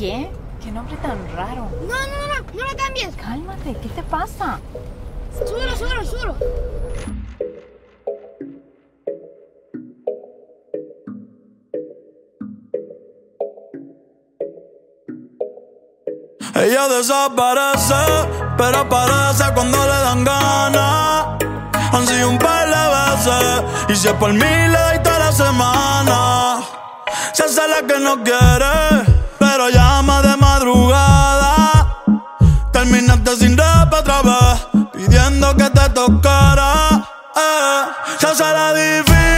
¿Qué? ¿Qué nombre tan raro? No, no, no, no, no lo cambies. Cálmate, ¿qué te pasa? Súbelo, súbelo, súbelo. Ella desaparece, pero aparece cuando le dan ganas. Han sido un par de veces, y si es por mí le doy toda la semana. Se hace la que no quiere, que te tocara. Eh, se la difícil,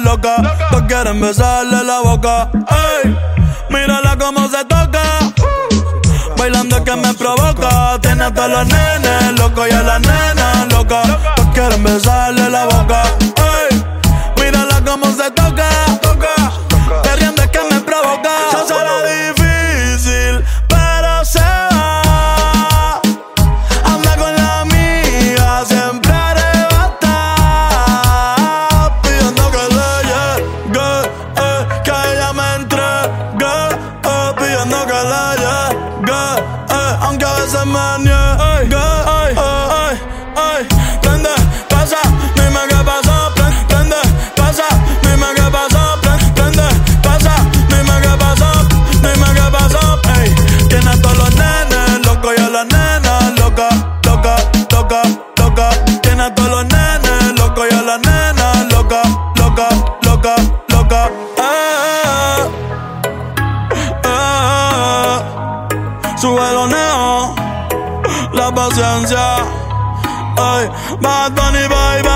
locas. Todos quieren besarle la boca. Ey, mírala cómo se toca. Bailando es que me provoca. Tiene a todos los nenes locos y a las nenas locas. Todos quieren besarle la boca. Ey, mírala cómo se toca. Queriendo aunque a veces me niegue. Ay, ay, ay. Prende, pasa, dime qué. Pre- Prende, pasa, dime qué. Pre- Prende, pasa, dime qué pasó. Dime qué pasó. Ey, tiene todos los nenes locos y a las nenas locas, loca, loca, loca. Tiene a todos los nenes locos y a las nenas locas, loca, loca, loca. Eh, eh, sube los neos, la paciencia. Ay, Bad Bunny, bye, bye.